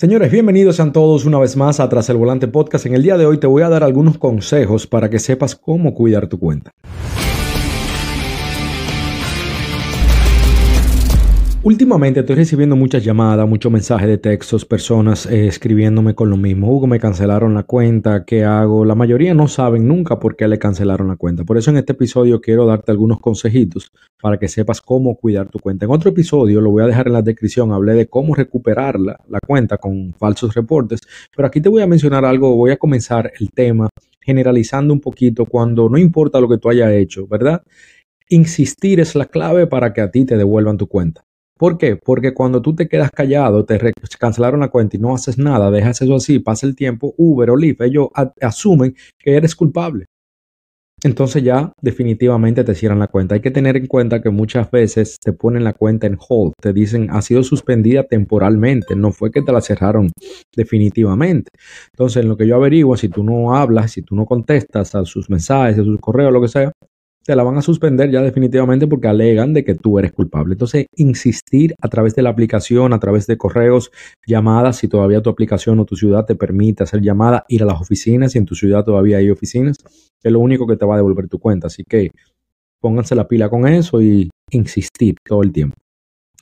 Señores, bienvenidos sean todos una vez más a Tras el Volante Podcast. En el día de hoy te voy a dar algunos consejos para que sepas cómo cuidar tu cuenta. Últimamente estoy recibiendo muchas llamadas, muchos mensajes de textos, personas eh, escribiéndome con lo mismo. Hugo, me cancelaron la cuenta, ¿qué hago? La mayoría no saben nunca por qué le cancelaron la cuenta. Por eso en este episodio quiero darte algunos consejitos para que sepas cómo cuidar tu cuenta. En otro episodio, lo voy a dejar en la descripción, hablé de cómo recuperar la, la cuenta con falsos reportes, pero aquí te voy a mencionar algo, voy a comenzar el tema generalizando un poquito cuando no importa lo que tú hayas hecho, ¿verdad? Insistir es la clave para que a ti te devuelvan tu cuenta. ¿Por qué? Porque cuando tú te quedas callado, te cancelaron la cuenta y no haces nada, dejas eso así, pasa el tiempo, Uber o Lyft, ellos asumen que eres culpable. Entonces ya definitivamente te cierran la cuenta. Hay que tener en cuenta que muchas veces te ponen la cuenta en hold, te dicen ha sido suspendida temporalmente, no fue que te la cerraron definitivamente. Entonces en lo que yo averiguo, si tú no hablas, si tú no contestas a sus mensajes, a sus correos, lo que sea, te la van a suspender ya definitivamente porque alegan de que tú eres culpable. Entonces, insistir a través de la aplicación, a través de correos, llamadas, si todavía tu aplicación o tu ciudad te permite hacer llamadas, ir a las oficinas, si en tu ciudad todavía hay oficinas, es lo único que te va a devolver tu cuenta. Así que pónganse la pila con eso y insistir todo el tiempo.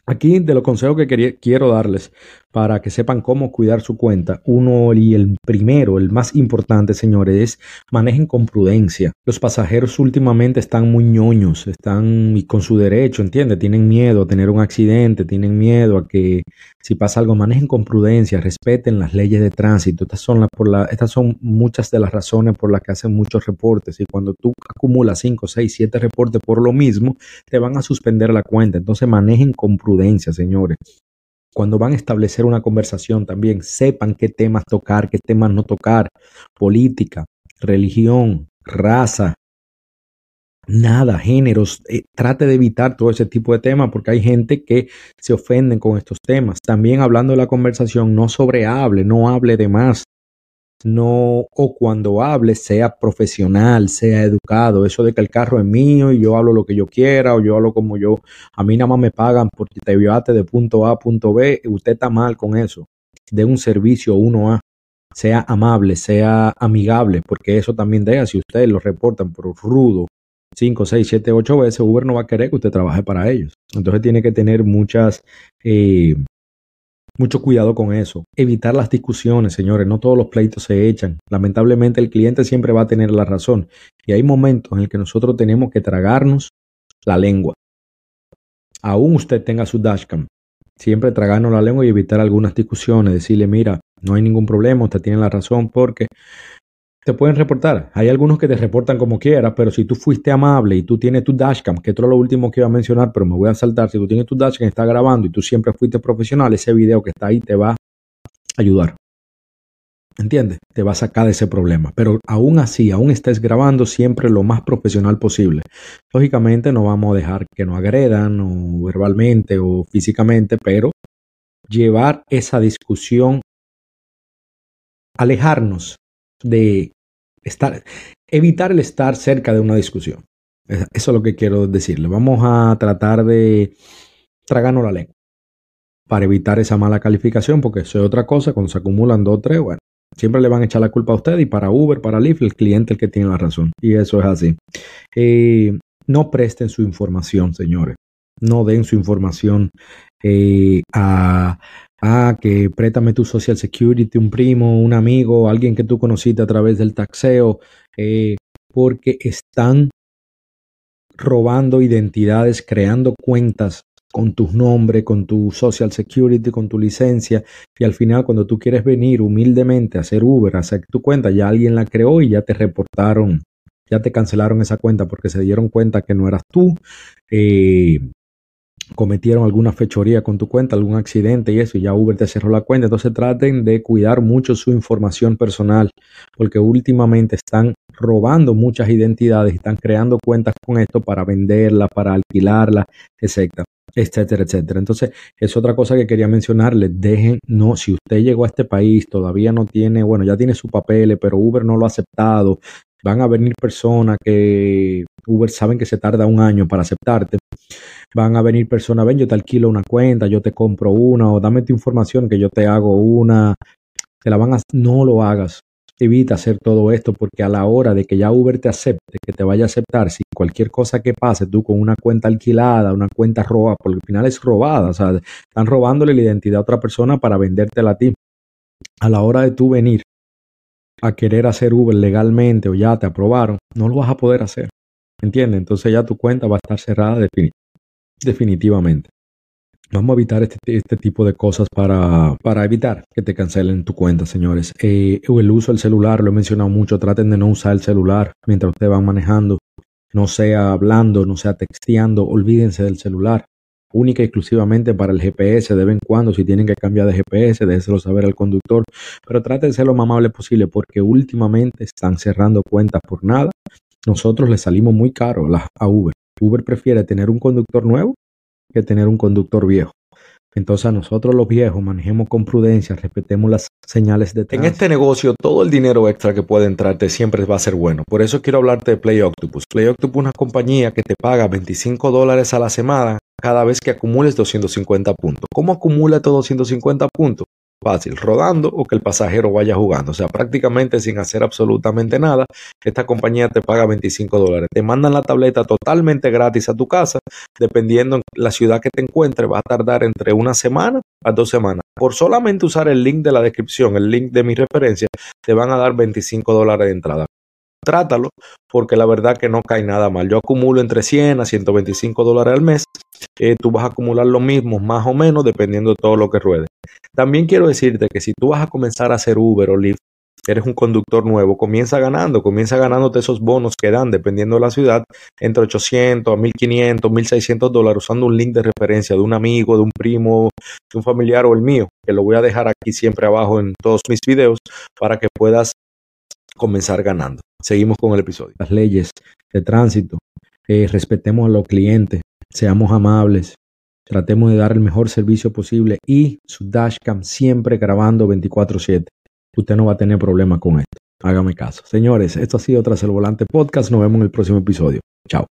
Aquí de los consejos que quiero darles para que sepan cómo cuidar su cuenta, uno y el primero, el más importante, señores, es manejen con prudencia. Los pasajeros últimamente están muy ñoños, están con su derecho, ¿entiendes? Tienen miedo a tener un accidente, tienen miedo a que si pasa algo, manejen con prudencia, respeten las leyes de tránsito. Estas son, estas son muchas de las razones por las que hacen muchos reportes. Y cuando tú acumulas 5, 6, 7 reportes por lo mismo, te van a suspender la cuenta. Entonces manejen con prudencia, señores cuando van a establecer una conversación también, sepan qué temas tocar, qué temas no tocar, política, religión, raza, nada, géneros, eh, trate de evitar todo ese tipo de temas porque hay gente que se ofenden con estos temas. También hablando de la conversación, no sobrehable, no hable de más no, o cuando hable, sea profesional, sea educado. Eso de que el carro es mío y yo hablo lo que yo quiera o yo hablo como yo, a mí nada más me pagan porque te llevaste de punto A a punto B, usted está mal con eso. De un servicio uno a sea amable, sea amigable, porque eso también deja, si ustedes lo reportan por rudo 5, 6, 7, 8 veces, Uber no va a querer que usted trabaje para ellos. Entonces tiene que tener muchas eh, mucho cuidado con eso. Evitar las discusiones, señores. No todos los pleitos se echan. Lamentablemente el cliente siempre va a tener la razón. Y hay momentos en el que nosotros tenemos que tragarnos la lengua. Aún usted tenga su dashcam. Siempre tragarnos la lengua y evitar algunas discusiones. Decirle, mira, no hay ningún problema, usted tiene la razón porque te pueden reportar. Hay algunos que te reportan como quieras, pero si tú fuiste amable y tú tienes tu dashcam, que esto es lo último que iba a mencionar, pero me voy a saltar, si tú tienes tu dashcam, está grabando y tú siempre fuiste profesional, ese video que está ahí te va a ayudar. ¿Entiendes? Te va a sacar de ese problema. Pero aún así, aún estés grabando siempre lo más profesional posible. Lógicamente no vamos a dejar que nos agredan o verbalmente o físicamente, pero llevar esa discusión, alejarnos de evitar el estar cerca de una discusión. Eso es lo que quiero decirle. Vamos a tratar de tragarnos la lengua para evitar esa mala calificación, porque eso es otra cosa, cuando se acumulan dos o tres, bueno, siempre le van a echar la culpa a usted y para Uber, para Lyft, el cliente el que tiene la razón. Y eso es así. Eh, no presten su información, señores. No den su información eh, a, Ah, que préstame tu Social Security, un primo, un amigo, alguien que tú conociste a través del taxeo, eh, porque están robando identidades, creando cuentas con tu nombre, con tu Social Security, con tu licencia, y al final cuando tú quieres venir humildemente a hacer Uber, a hacer tu cuenta, ya alguien la creó y ya te reportaron, ya te cancelaron esa cuenta porque se dieron cuenta que no eras tú. Eh, cometieron alguna fechoría con tu cuenta, algún accidente y eso, y ya Uber te cerró la cuenta. Entonces traten de cuidar mucho su información personal, porque últimamente están robando muchas identidades, están creando cuentas con esto para venderlas, para alquilarlas, etcétera, etcétera, etcétera. Entonces, es otra cosa que quería mencionarles. Dejen, no, si usted llegó a este país, todavía no tiene, bueno, ya tiene su papel, pero Uber no lo ha aceptado, van a venir personas que Uber saben que se tarda un año para aceptarte. Van a venir personas, ven, yo te alquilo una cuenta, yo te compro una, o dame tu información que yo te hago una, te la van a, no lo hagas. Evita hacer todo esto porque a la hora de que ya Uber te acepte, que te vaya a aceptar, si cualquier cosa que pase, tú con una cuenta alquilada, una cuenta robada, porque al final es robada, o sea, están robándole la identidad a otra persona para vendértela a ti. A la hora de tú venir a querer hacer Uber legalmente o ya te aprobaron, no lo vas a poder hacer. ¿Entiendes? Entonces ya tu cuenta va a estar cerrada definitivamente. Vamos a evitar este, este tipo de cosas para, para, evitar que te cancelen tu cuenta, señores. Eh, el uso del celular, lo he mencionado mucho, traten de no usar el celular mientras ustedes van manejando. No sea hablando, no sea texteando, olvídense del celular. Única y exclusivamente para el GPS, de vez en cuando, si tienen que cambiar de GPS, déjeselo saber al conductor. Pero traten de ser lo más amable posible porque últimamente están cerrando cuentas por nada. Nosotros le salimos muy caro a Uber. Uber prefiere tener un conductor nuevo que tener un conductor viejo. Entonces a nosotros los viejos manejemos con prudencia, respetemos las señales de tránsito. En este negocio todo el dinero extra que puede entrarte siempre va a ser bueno. Por eso quiero hablarte de Play Octopus. Play Octopus es una compañía que te paga 25 dólares a la semana cada vez que acumules 250 puntos. ¿Cómo acumula estos 250 puntos? Fácil, rodando o que el pasajero vaya jugando. O sea, prácticamente sin hacer absolutamente nada, esta compañía te paga 25 dólares. Te mandan la tableta totalmente gratis a tu casa, dependiendo la ciudad que te encuentres, va a tardar entre una semana a dos semanas. Por solamente usar el link de la descripción, el link de mi referencia, te van a dar 25 dólares de entrada trátalo, porque la verdad que no cae nada mal. Yo acumulo entre 100 a 125 dólares al mes. Eh, tú vas a acumular lo mismo, más o menos, dependiendo de todo lo que ruede. También quiero decirte que si tú vas a comenzar a hacer Uber o Lyft, eres un conductor nuevo, comienza ganando, comienza ganándote esos bonos que dan, dependiendo de la ciudad, entre 800 a 1500, 1600 dólares, usando un link de referencia de un amigo, de un primo, de un familiar o el mío, que lo voy a dejar aquí siempre abajo en todos mis videos para que puedas comenzar ganando. Seguimos con el episodio. Las leyes de tránsito, eh, respetemos a los clientes, seamos amables, tratemos de dar el mejor servicio posible y su dashcam siempre grabando 24/7. Usted no va a tener problema con esto. Hágame caso. Señores, esto ha sido Tras el Volante Podcast. Nos vemos en el próximo episodio. Chao.